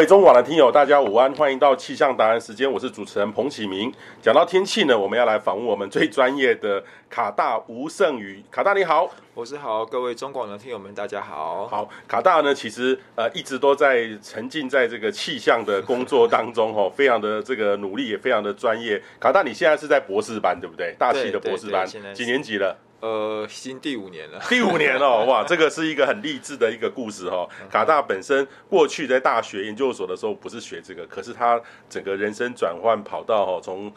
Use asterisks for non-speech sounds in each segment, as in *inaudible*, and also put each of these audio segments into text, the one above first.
各位中广的听友，大家午安，欢迎到气象答案时间，我是主持人彭启明。讲到天气呢，我们要来访问我们最专业的卡大吴胜宇。卡大你好，我是好，各位中广的听友们，大家好。好，卡大呢，其实呃一直都在沉浸在这个气象的工作当中，哈，非常的这个努力，也非常的专业。卡大，你现在是在博士班，对不对？大气的博士班，几年级了？呃，已经第五年了。*laughs* 第五年哦，哇，这个是一个很励志的一个故事哈。卡大本身过去在大学研究所的时候不是学这个，可是他整个人生转换跑道哈，从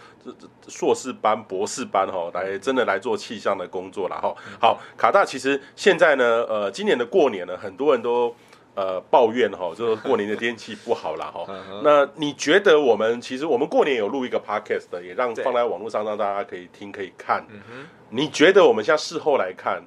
硕士班、博士班哈，来真的来做气象的工作了哈。好，卡大其实现在呢，呃，今年的过年呢，很多人都。呃，抱怨哈，就是过年的天气不好啦哈。*laughs* 那你觉得我们其实我们过年有录一个 podcast 的，也让放在网络上让大家可以听可以看。你觉得我们现在事后来看，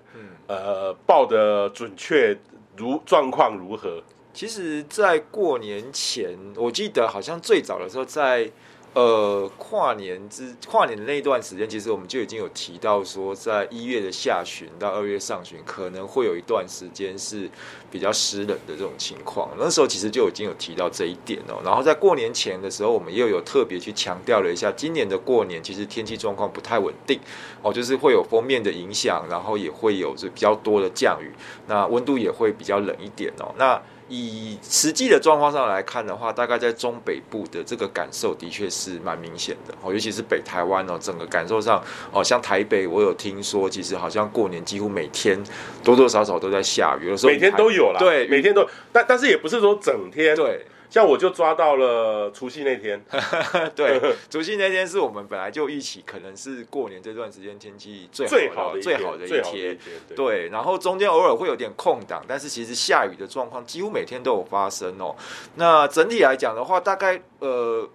呃，报的准确如状况如何？其实，在过年前，我记得好像最早的时候在。呃，跨年之跨年的那一段时间，其实我们就已经有提到说，在一月的下旬到二月上旬，可能会有一段时间是比较湿冷的这种情况。那时候其实就已经有提到这一点哦。然后在过年前的时候，我们又有特别去强调了一下，今年的过年其实天气状况不太稳定哦，就是会有封面的影响，然后也会有这比较多的降雨，那温度也会比较冷一点哦。那以实际的状况上来看的话，大概在中北部的这个感受的确是蛮明显的哦，尤其是北台湾哦，整个感受上哦，像台北，我有听说，其实好像过年几乎每天多多少少都在下雨，有时候每天都有啦，对，每天都，但但是也不是说整天，对。像我就抓到了除夕那天，*laughs* 对，*laughs* 除夕那天是我们本来就一起可能是过年这段时间天气最好的最好的一天，天对，然后中间偶尔会有点空档，但是其实下雨的状况几乎每天都有发生哦。那整体来讲的话，大概呃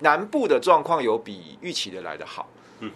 南部的状况有比预期的来的好。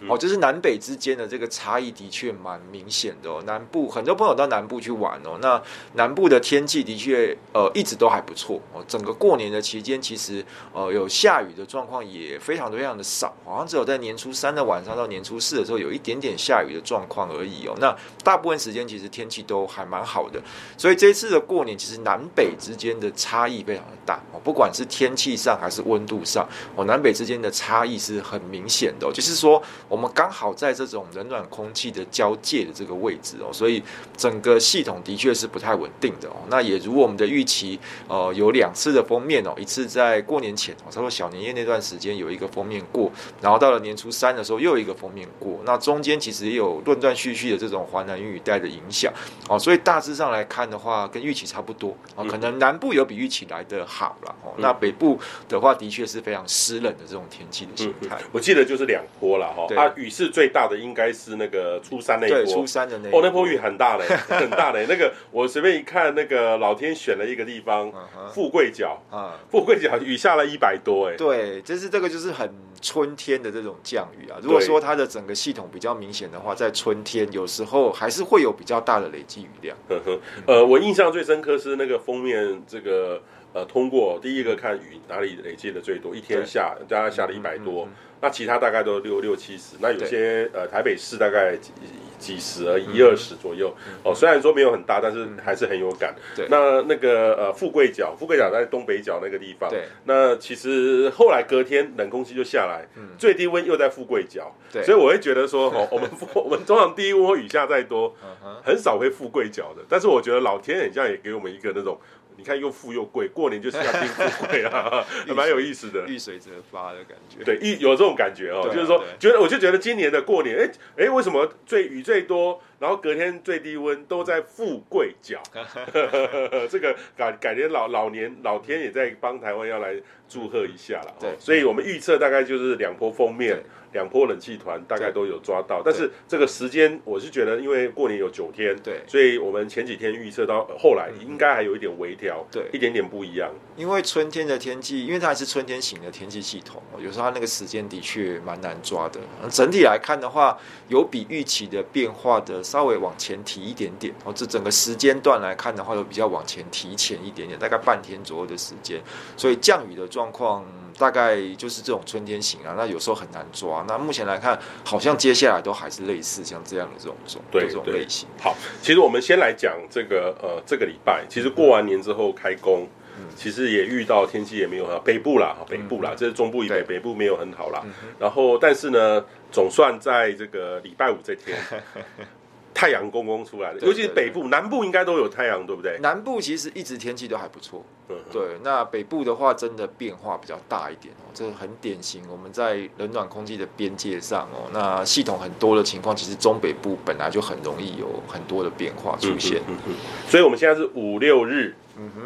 哦，就是南北之间的这个差异的确蛮明显的哦。南部很多朋友到南部去玩哦，那南部的天气的确呃一直都还不错哦。整个过年的期间，其实呃有下雨的状况也非常非常的少，好像只有在年初三的晚上到年初四的时候有一点点下雨的状况而已哦。那大部分时间其实天气都还蛮好的，所以这一次的过年其实南北之间的差异非常的大哦，不管是天气上还是温度上哦，南北之间的差异是很明显的，就是说。我们刚好在这种冷暖空气的交界的这个位置哦，所以整个系统的确是不太稳定的哦。那也如我们的预期，呃，有两次的封面哦，一次在过年前哦，差不多小年夜那段时间有一个封面过，然后到了年初三的时候又有一个封面过。那中间其实也有断断续续的这种华南云雨带的影响哦，所以大致上来看的话，跟预期差不多哦。可能南部有比预期来的好了哦。那北部的话，的确是非常湿冷的这种天气的形态。我记得就是两波了哈。它雨势最大的应该是那个初三那一波，初三的那波哦，那波雨很大嘞，*laughs* 很大嘞。那个我随便一看，那个老天选了一个地方，富贵角啊，富贵角雨下了一百多哎。对，就是这个就是很春天的这种降雨啊。如果说它的整个系统比较明显的话，在春天有时候还是会有比较大的累积雨量。呵呵，呃，我印象最深刻是那个封面这个呃通过第一个看雨哪里累积的最多，一天下大概下了一百多。那其他大概都六六七十，那有些呃台北市大概几几十而已，一二十左右。哦，虽然说没有很大，但是还是很有感。对，那那个呃富贵角，富贵角在东北角那个地方。对，那其实后来隔天冷空气就下来，最低温又在富贵角。对，所以我会觉得说，哦，*laughs* 我们我们通常低温雨下再多，很少会富贵角的。但是我觉得老天很像也给我们一个那种。你看又富又贵，过年就是要拼富贵啊，*laughs* 也蛮有意思的，遇水则发的感觉。对，一有这种感觉哦，就是说，觉得我就觉得今年的过年，哎哎，为什么最雨最多？然后隔天最低温都在富贵角，*laughs* 这个改改天老老年老天也在帮台湾要来祝贺一下了。对，所以我们预测大概就是两波封面，两波冷气团大概都有抓到。但是这个时间我是觉得，因为过年有九天，对，所以我们前几天预测到后来应该还有一点微调，对，一点点不一样。因为春天的天气，因为它还是春天型的天气系统，有时候它那个时间的确蛮难抓的。整体来看的话，有比预期的变化的。稍微往前提一点点，哦，这整个时间段来看的话，都比较往前提前一点点，大概半天左右的时间。所以降雨的状况大概就是这种春天型啊，那有时候很难抓。那目前来看，好像接下来都还是类似像这样的这种这种对这种类型。好，其实我们先来讲这个呃这个礼拜，其实过完年之后开工。其实也遇到天气也没有很好，北部啦，北部啦，这是中部以北，北部没有很好啦。然后，但是呢，总算在这个礼拜五这天。*laughs* 太阳公公出来了，尤其是北部、南部应该都有太阳，对不对？南部其实一直天气都还不错，对。那北部的话，真的变化比较大一点哦，这很典型。我们在冷暖空气的边界上哦，那系统很多的情况，其实中北部本来就很容易有很多的变化出现。嗯嗯。所以我们现在是五六日，嗯哼。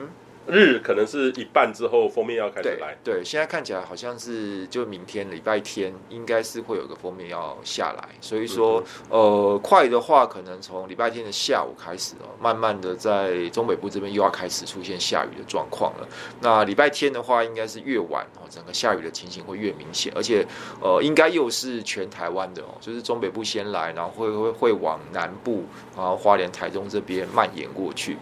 日可能是一半之后，封面要开始来。对，对，现在看起来好像是就明天礼拜天，应该是会有个封面要下来。所以说，嗯、呃，快的话可能从礼拜天的下午开始哦，慢慢的在中北部这边又要开始出现下雨的状况了。那礼拜天的话，应该是越晚哦，整个下雨的情形会越明显，而且呃，应该又是全台湾的哦，就是中北部先来，然后会会会往南部，然后花莲、台中这边蔓延过去。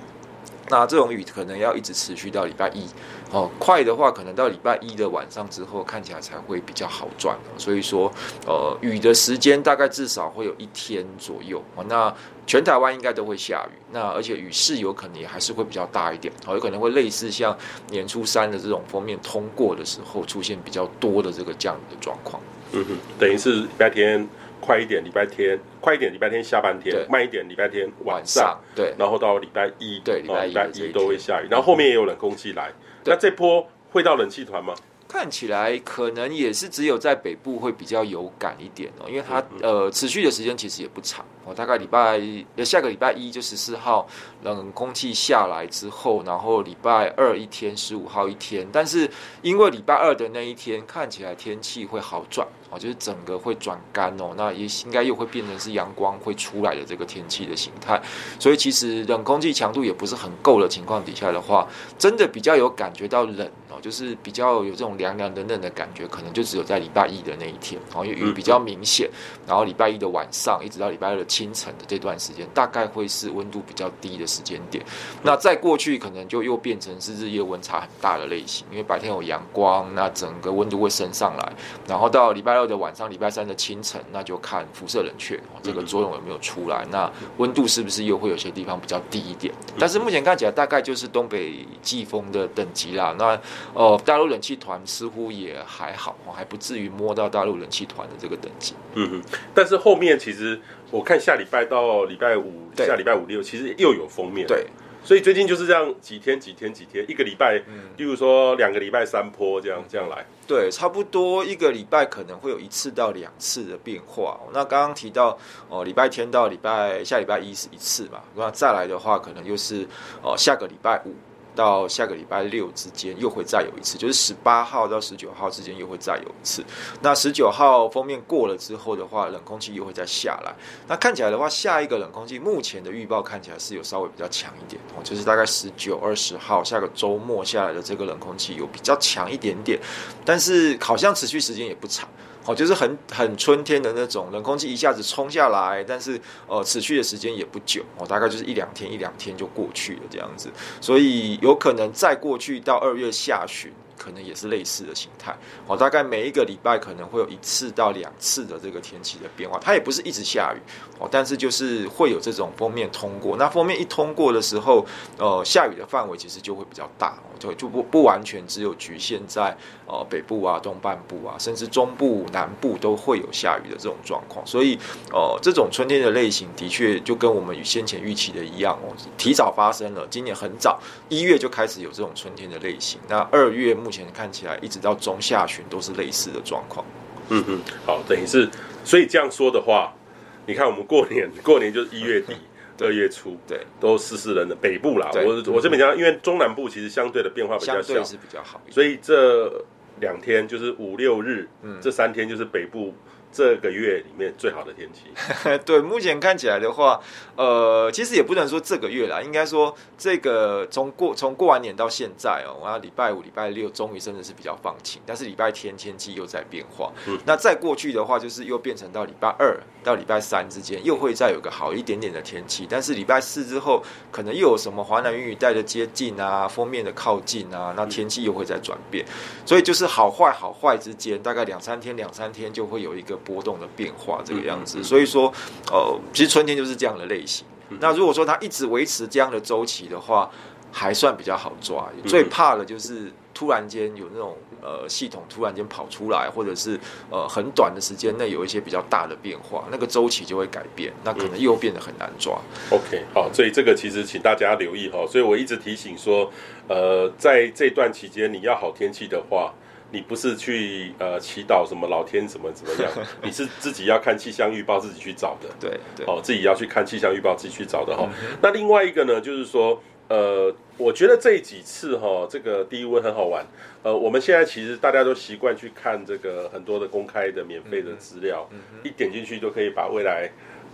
那这种雨可能要一直持续到礼拜一，哦，快的话可能到礼拜一的晚上之后，看起来才会比较好转。所以说，呃，雨的时间大概至少会有一天左右。那全台湾应该都会下雨，那而且雨势有可能也还是会比较大一点，哦，有可能会类似像年初三的这种锋面通过的时候，出现比较多的这个降雨的状况。嗯哼，等于是礼拜天。快一点，礼拜天快一点，礼拜天下半天；慢一点，礼拜天晚上。对，然后到礼拜一，对，礼拜一，礼拜一都会下雨。然后后面也有冷空气来，那这波会到冷气团吗？看起来可能也是只有在北部会比较有感一点哦，因为它呃持续的时间其实也不长哦，大概礼拜下个礼拜一就十四号冷空气下来之后，然后礼拜二一天，十五号一天，但是因为礼拜二的那一天看起来天气会好转哦，就是整个会转干哦，那也应该又会变成是阳光会出来的这个天气的形态，所以其实冷空气强度也不是很够的情况底下的话，真的比较有感觉到冷哦。就是比较有这种凉凉冷冷的感觉，可能就只有在礼拜一的那一天，哦，因为雨比较明显，然后礼拜一的晚上一直到礼拜二的清晨的这段时间，大概会是温度比较低的时间点。那再过去，可能就又变成是日夜温差很大的类型，因为白天有阳光，那整个温度会升上来，然后到礼拜二的晚上、礼拜三的清晨，那就看辐射冷却这个作用有没有出来，那温度是不是又会有些地方比较低一点？但是目前看起来，大概就是东北季风的等级啦。那哦，大陆冷气团似乎也还好，还不至于摸到大陆冷气团的这个等级。嗯哼，但是后面其实我看下礼拜到礼拜五，下礼拜五六其实又有封面。对，所以最近就是这样几天几天几天，一个礼拜，嗯，例如说两个礼拜三波这样这样来。对，差不多一个礼拜可能会有一次到两次的变化。那刚刚提到哦，礼拜天到礼拜下礼拜一是一次嘛，那再来的话可能又是哦下个礼拜五。到下个礼拜六之间又会再有一次，就是十八号到十九号之间又会再有一次。那十九号封面过了之后的话，冷空气又会再下来。那看起来的话，下一个冷空气目前的预报看起来是有稍微比较强一点哦，就是大概十九、二十号下个周末下来的这个冷空气有比较强一点点，但是好像持续时间也不长。哦，就是很很春天的那种冷空气一下子冲下来，但是呃持续的时间也不久哦，大概就是一两天一两天就过去了这样子，所以有可能再过去到二月下旬。可能也是类似的形态，哦，大概每一个礼拜可能会有一次到两次的这个天气的变化，它也不是一直下雨，但是就是会有这种封面通过。那封面一通过的时候，呃，下雨的范围其实就会比较大，就就不不完全只有局限在呃北部啊、东半部啊，甚至中部、南部都会有下雨的这种状况。所以，呃，这种春天的类型的确就跟我们与先前预期的一样哦，提早发生了，今年很早一月就开始有这种春天的类型。那二月。目前看起来，一直到中下旬都是类似的状况。嗯嗯，好，等于是，所以这样说的话，你看我们过年，*laughs* 过年就是一月底、*laughs* 二月初，对，都湿湿冷的北部啦。我我这边讲，因为中南部其实相对的变化比较小，是比较好，所以这两天就是五六日，嗯，这三天就是北部。这个月里面最好的天气，*laughs* 对，目前看起来的话，呃，其实也不能说这个月啦，应该说这个从过从过完年到现在哦，然后礼拜五、礼拜六终于真的是比较放晴，但是礼拜天天气又在变化。嗯，那再过去的话，就是又变成到礼拜二到礼拜三之间，又会再有个好一点点的天气，但是礼拜四之后，可能又有什么华南云雨带的接近啊，封面的靠近啊，那天气又会再转变，所以就是好坏好坏之间，大概两三天两三天就会有一个。波动的变化这个样子，所以说，呃，其实春天就是这样的类型。那如果说它一直维持这样的周期的话，还算比较好抓，最怕的就是突然间有那种呃系统突然间跑出来，或者是呃很短的时间内有一些比较大的变化，那个周期就会改变，那可能又变得很难抓。OK，好，所以这个其实请大家留意哈，所以我一直提醒说，呃，在这段期间你要好天气的话。你不是去呃祈祷什么老天怎么怎么样？*laughs* 你是自己要看气象预报，自己去找的。对对，哦，自己要去看气象预报，自己去找的哈。嗯、那另外一个呢，就是说，呃，我觉得这几次哈，这个低温很好玩。呃，我们现在其实大家都习惯去看这个很多的公开的免费的资料，嗯嗯、一点进去就可以把未来，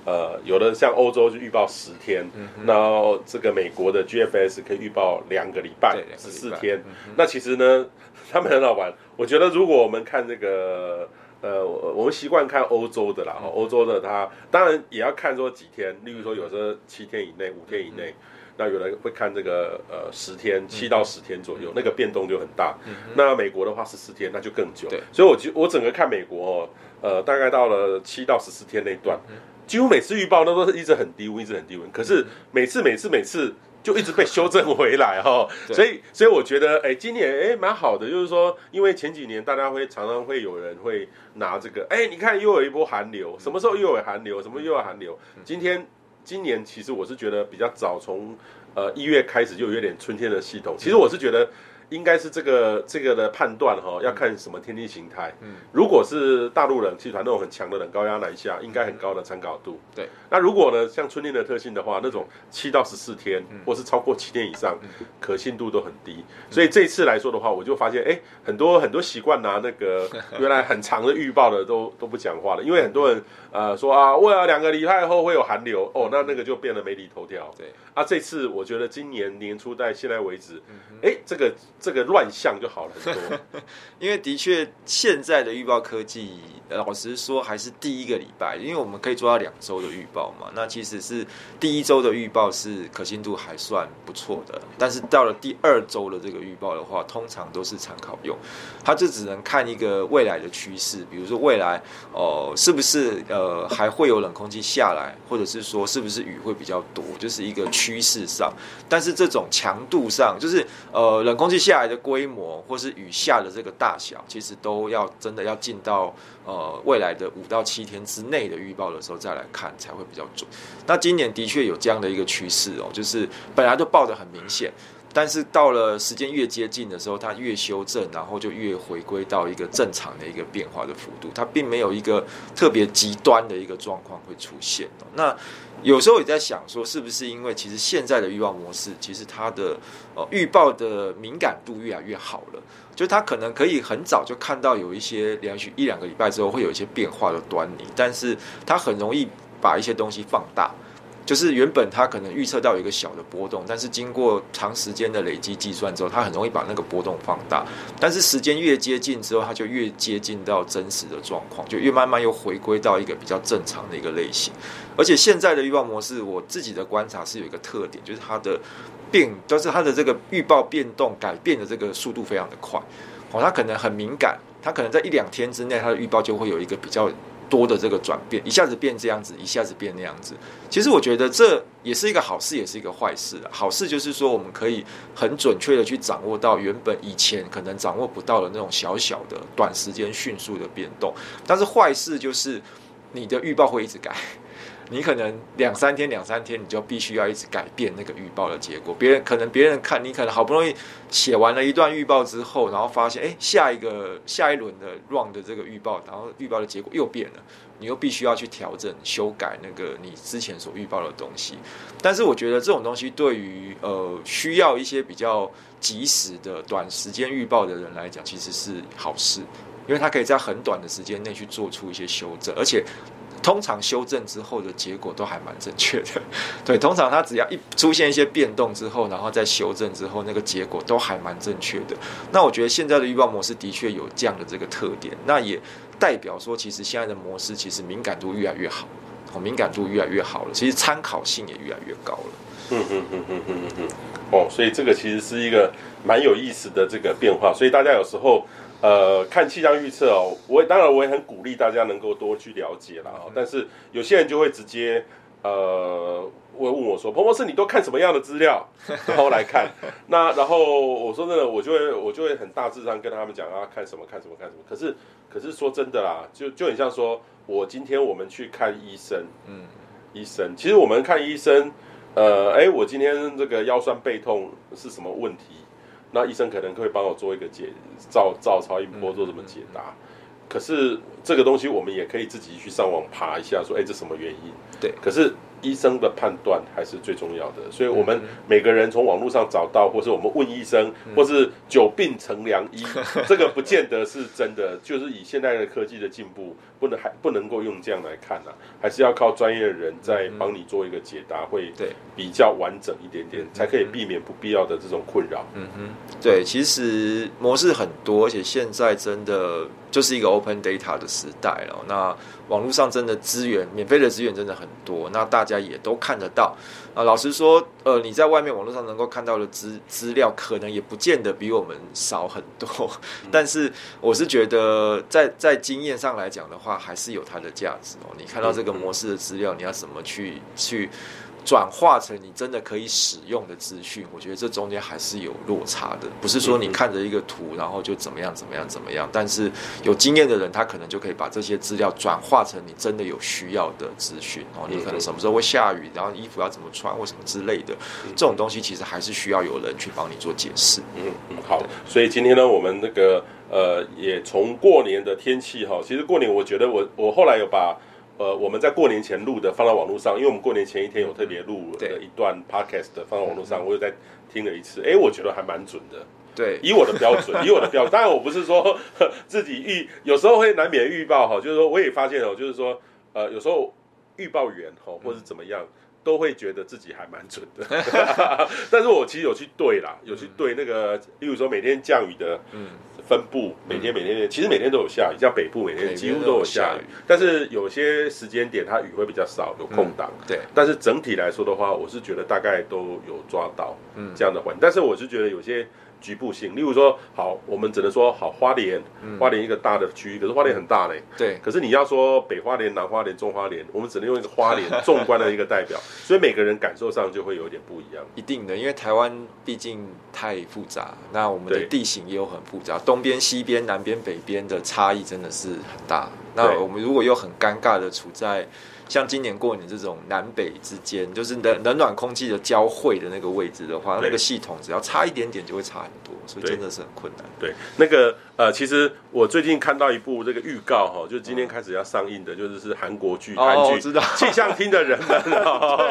呃，有的像欧洲就预报十天，嗯、然后这个美国的 GFS 可以预报两个礼拜，十四天。那其实呢，他们很好玩。我觉得如果我们看这个，呃，我们习惯看欧洲的啦，欧洲的它当然也要看说几天，例如说有时候七天以内、五天以内，那有人会看这个呃十天，七到十天左右，那个变动就很大。那美国的话十四天，那就更久。所以我就我整个看美国哦，呃，大概到了七到十四天那段，几乎每次预报那都是一直很低温，一直很低温。可是每次每次每次。就一直被修正回来哈，所以所以我觉得哎，今年哎蛮好的，就是说，因为前几年大家会常常会有人会拿这个，哎，你看又有一波寒流，什么时候又有寒流，什么又有寒流？今天今年其实我是觉得比较早，从呃一月开始就有点春天的系统，其实我是觉得。应该是这个这个的判断哈，要看什么天气形态。嗯，如果是大陆冷气团那种很强的冷高压南下，应该很高的参考度。对，那如果呢，像春天的特性的话，那种七到十四天，或是超过七天以上，可信度都很低。所以这次来说的话，我就发现，哎，很多很多习惯拿那个 *laughs* 原来很长的预报的都都不讲话了，因为很多人呃说啊，为了两个礼拜后会有寒流哦，那那个就变得媒体头条。对，啊，这次我觉得今年年初到现在为止，哎，这个。这个乱象就好了很多，*laughs* 因为的确现在的预报科技，老实说还是第一个礼拜，因为我们可以做到两周的预报嘛。那其实是第一周的预报是可信度还算不错的，但是到了第二周的这个预报的话，通常都是参考用，它就只能看一个未来的趋势，比如说未来哦、是不是呃还会有冷空气下来，或者是说是不是雨会比较多，就是一个趋势上。但是这种强度上，就是呃冷空气。下来的规模，或是雨下的这个大小，其实都要真的要进到呃未来的五到七天之内的预报的时候再来看，才会比较准。那今年的确有这样的一个趋势哦，就是本来就报的很明显。但是到了时间越接近的时候，它越修正，然后就越回归到一个正常的一个变化的幅度，它并没有一个特别极端的一个状况会出现。那有时候也在想说，是不是因为其实现在的预报模式，其实它的呃预报的敏感度越来越好了，就它可能可以很早就看到有一些连续一两个礼拜之后会有一些变化的端倪，但是它很容易把一些东西放大。就是原本它可能预测到有一个小的波动，但是经过长时间的累积计算之后，它很容易把那个波动放大。但是时间越接近之后，它就越接近到真实的状况，就越慢慢又回归到一个比较正常的一个类型。而且现在的预报模式，我自己的观察是有一个特点，就是它的变，就是它的这个预报变动改变的这个速度非常的快。哦，它可能很敏感，它可能在一两天之内，它的预报就会有一个比较。多的这个转变，一下子变这样子，一下子变那样子。其实我觉得这也是一个好事，也是一个坏事。好事就是说，我们可以很准确的去掌握到原本以前可能掌握不到的那种小小的、短时间迅速的变动。但是坏事就是你的预报会一直改。你可能两三天、两三天，你就必须要一直改变那个预报的结果。别人可能别人看你可能好不容易写完了一段预报之后，然后发现，哎，下一个下一轮的 run 的这个预报，然后预报的结果又变了，你又必须要去调整、修改那个你之前所预报的东西。但是我觉得这种东西对于呃需要一些比较及时的短时间预报的人来讲，其实是好事，因为他可以在很短的时间内去做出一些修正，而且。通常修正之后的结果都还蛮正确的，*laughs* 对，通常它只要一出现一些变动之后，然后再修正之后，那个结果都还蛮正确的。那我觉得现在的预报模式的确有这样的这个特点，那也代表说，其实现在的模式其实敏感度越来越好，哦，敏感度越来越好了，其实参考性也越来越高了。嗯嗯嗯嗯嗯嗯，哦，所以这个其实是一个蛮有意思的这个变化，所以大家有时候。呃，看气象预测哦，我当然我也很鼓励大家能够多去了解啦。但是有些人就会直接呃，我问我说，彭博士，你都看什么样的资料，*laughs* 然后来看？那然后我说真的，我就会我就会很大致上跟他们讲啊，看什么看什么看什么。可是可是说真的啦，就就很像说，我今天我们去看医生，嗯，医生，其实我们看医生，呃，哎，我今天这个腰酸背痛是什么问题？那医生可能会帮我做一个解，照照超音波做什么解答。嗯嗯嗯可是这个东西我们也可以自己去上网爬一下，说，哎，这什么原因？对。可是医生的判断还是最重要的，所以我们每个人从网络上找到，或是我们问医生，或是久病成良医，*laughs* 这个不见得是真的。就是以现在的科技的进步，不能还不能够用这样来看啊，还是要靠专业的人在帮你做一个解答，会比较完整一点点，才可以避免不必要的这种困扰。嗯哼，对，其实模式很多，而且现在真的。就是一个 open data 的时代了。那网络上真的资源，免费的资源真的很多，那大家也都看得到。啊，老实说，呃，你在外面网络上能够看到的资资料，可能也不见得比我们少很多。*laughs* 但是，我是觉得在在经验上来讲的话，还是有它的价值哦。你看到这个模式的资料，你要怎么去去？转化成你真的可以使用的资讯，我觉得这中间还是有落差的。不是说你看着一个图，然后就怎么样怎么样怎么样。但是有经验的人，他可能就可以把这些资料转化成你真的有需要的资讯哦。你可能什么时候会下雨，然后衣服要怎么穿，或什么之类的，这种东西其实还是需要有人去帮你做解释。嗯嗯，好。所以今天呢，我们那个呃，也从过年的天气哈，其实过年我觉得我我后来有把。呃，我们在过年前录的放到网络上，因为我们过年前一天有特别录的一段 podcast 放到网络上，我又再听了一次，哎，我觉得还蛮准的。对，以我的标准，以我的标准，当然我不是说自己预，有时候会难免预报哈，就是说我也发现哦，就是说呃，有时候预报员哈，或是怎么样，都会觉得自己还蛮准的。*laughs* 但是我其实有去对啦，有去对那个，例如说每天降雨的，嗯。分布每天每天其实每天都有下雨，像北部每天几乎都有下雨，但是有些时间点它雨会比较少，有空档。对，但是整体来说的话，我是觉得大概都有抓到这样的环境，但是我是觉得有些。局部性，例如说，好，我们只能说好花莲，花莲一个大的区域，可是花莲很大嘞。对。可是你要说北花莲、南花莲、中花莲，我们只能用一个花莲 *laughs* 纵观的一个代表，所以每个人感受上就会有点不一样。一定的，因为台湾毕竟太复杂，那我们的地形也有很复杂，东边、西边、南边、北边的差异真的是很大。那我们如果又很尴尬的处在。像今年过年这种南北之间，就是冷冷暖空气的交汇的那个位置的话，那个系统只要差一点点就会差很多，所以真的是很困难。对，那个呃，其实我最近看到一部这个预告哈，就是今天开始要上映的，就是是韩国剧，韩剧，知道气象厅的人们，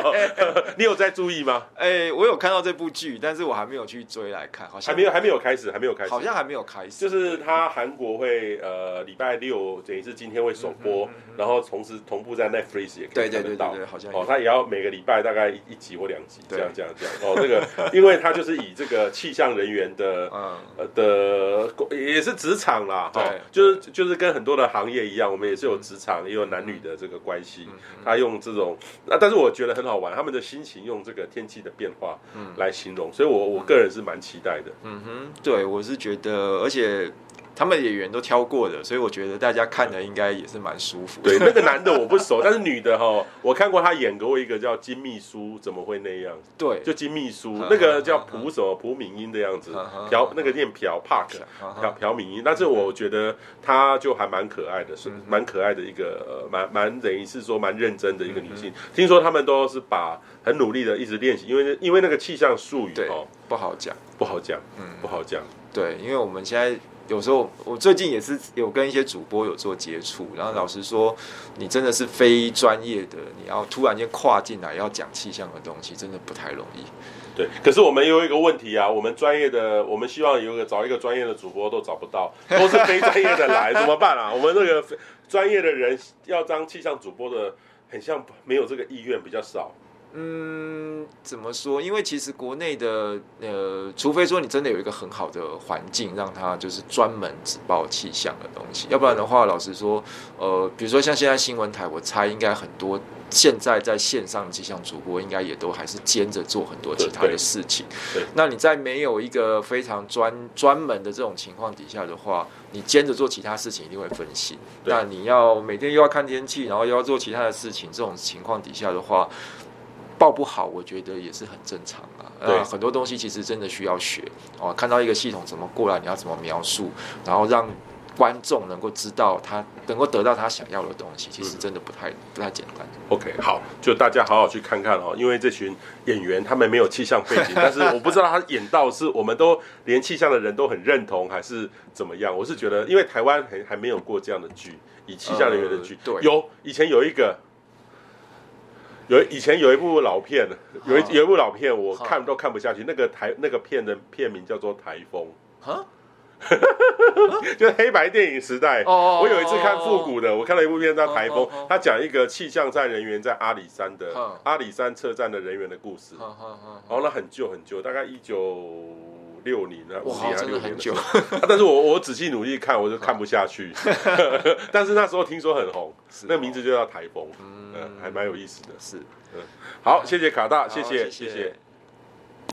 *laughs* 你有在注意吗？哎，我有看到这部剧，但是我还没有去追来看，好像还没有还没有开始，还没有开始，好像还没有开始。就是他韩国会呃礼拜六等于是今天会首播，然后同时同步在 Netflix。对对对对，好像哦，他也要每个礼拜大概一集或两集这样这样这样。哦，这个 *laughs* 因为他就是以这个气象人员的呃的也是职场啦，哈，就是就是跟很多的行业一样，我们也是有职场也有男女的这个关系，他用这种那但是我觉得很好玩，他们的心情用这个天气的变化来形容，所以我我个人是蛮期待的。嗯哼，对我是觉得，而且。他们演员都挑过的，所以我觉得大家看的应该也是蛮舒服的。对，那个男的我不熟，但是女的哈，我看过他演过一个叫金秘书，怎么会那样？对，就金秘书，那个叫朴什么朴敏英的样子，朴那个念朴 Park，朴朴敏英。但是我觉得她就还蛮可爱的，是蛮可爱的一个，蛮蛮等于是说蛮认真的一个女性。听说他们都是把很努力的一直练习，因为因为那个气象术语哦不好讲，不好讲，嗯，不好讲。对，因为我们现在。有时候我最近也是有跟一些主播有做接触，然后老实说，你真的是非专业的，你要突然间跨进来要讲气象的东西，真的不太容易。对，可是我们有一个问题啊，我们专业的，我们希望有个找一个专业的主播都找不到，都是非专业的来，怎么办啊？我们这个专业的人要当气象主播的，很像没有这个意愿比较少。嗯，怎么说？因为其实国内的呃，除非说你真的有一个很好的环境，让他就是专门只报气象的东西，要不然的话，老实说，呃，比如说像现在新闻台，我猜应该很多现在在线上的气象主播，应该也都还是兼着做很多其他的事情。对，对，那你在没有一个非常专专门的这种情况底下的话，你兼着做其他事情一定会分心。那你要每天又要看天气，然后又要做其他的事情，这种情况底下的话，报不好，我觉得也是很正常啊。呃，很多东西其实真的需要学哦。看到一个系统怎么过来，你要怎么描述，然后让。观众能够知道他能够得到他想要的东西，其实真的不太不太简单。OK，好，就大家好好去看看哦，因为这群演员他们没有气象背景，*laughs* 但是我不知道他演到是我们都连气象的人都很认同，还是怎么样？我是觉得，因为台湾还还没有过这样的剧，以气象人员的剧，呃、对，有以前有一个，有以前有一部老片，有一有一部老片，我看都看不下去，那个台那个片的片名叫做《台风》。*laughs* 就是黑白电影时代，我有一次看复古的，我看了一部片叫《台风》，他讲一个气象站人员在阿里山的阿里山车站的人员的故事。然后那很旧很旧，大概一九六年了，五年还是六年的。*laughs* 但是我我仔细努力看，我就看不下去。*laughs* *laughs* 但是那时候听说很红，那个名字就叫《台风》，嗯，还蛮有意思的。是，好，谢谢卡大，谢谢谢谢。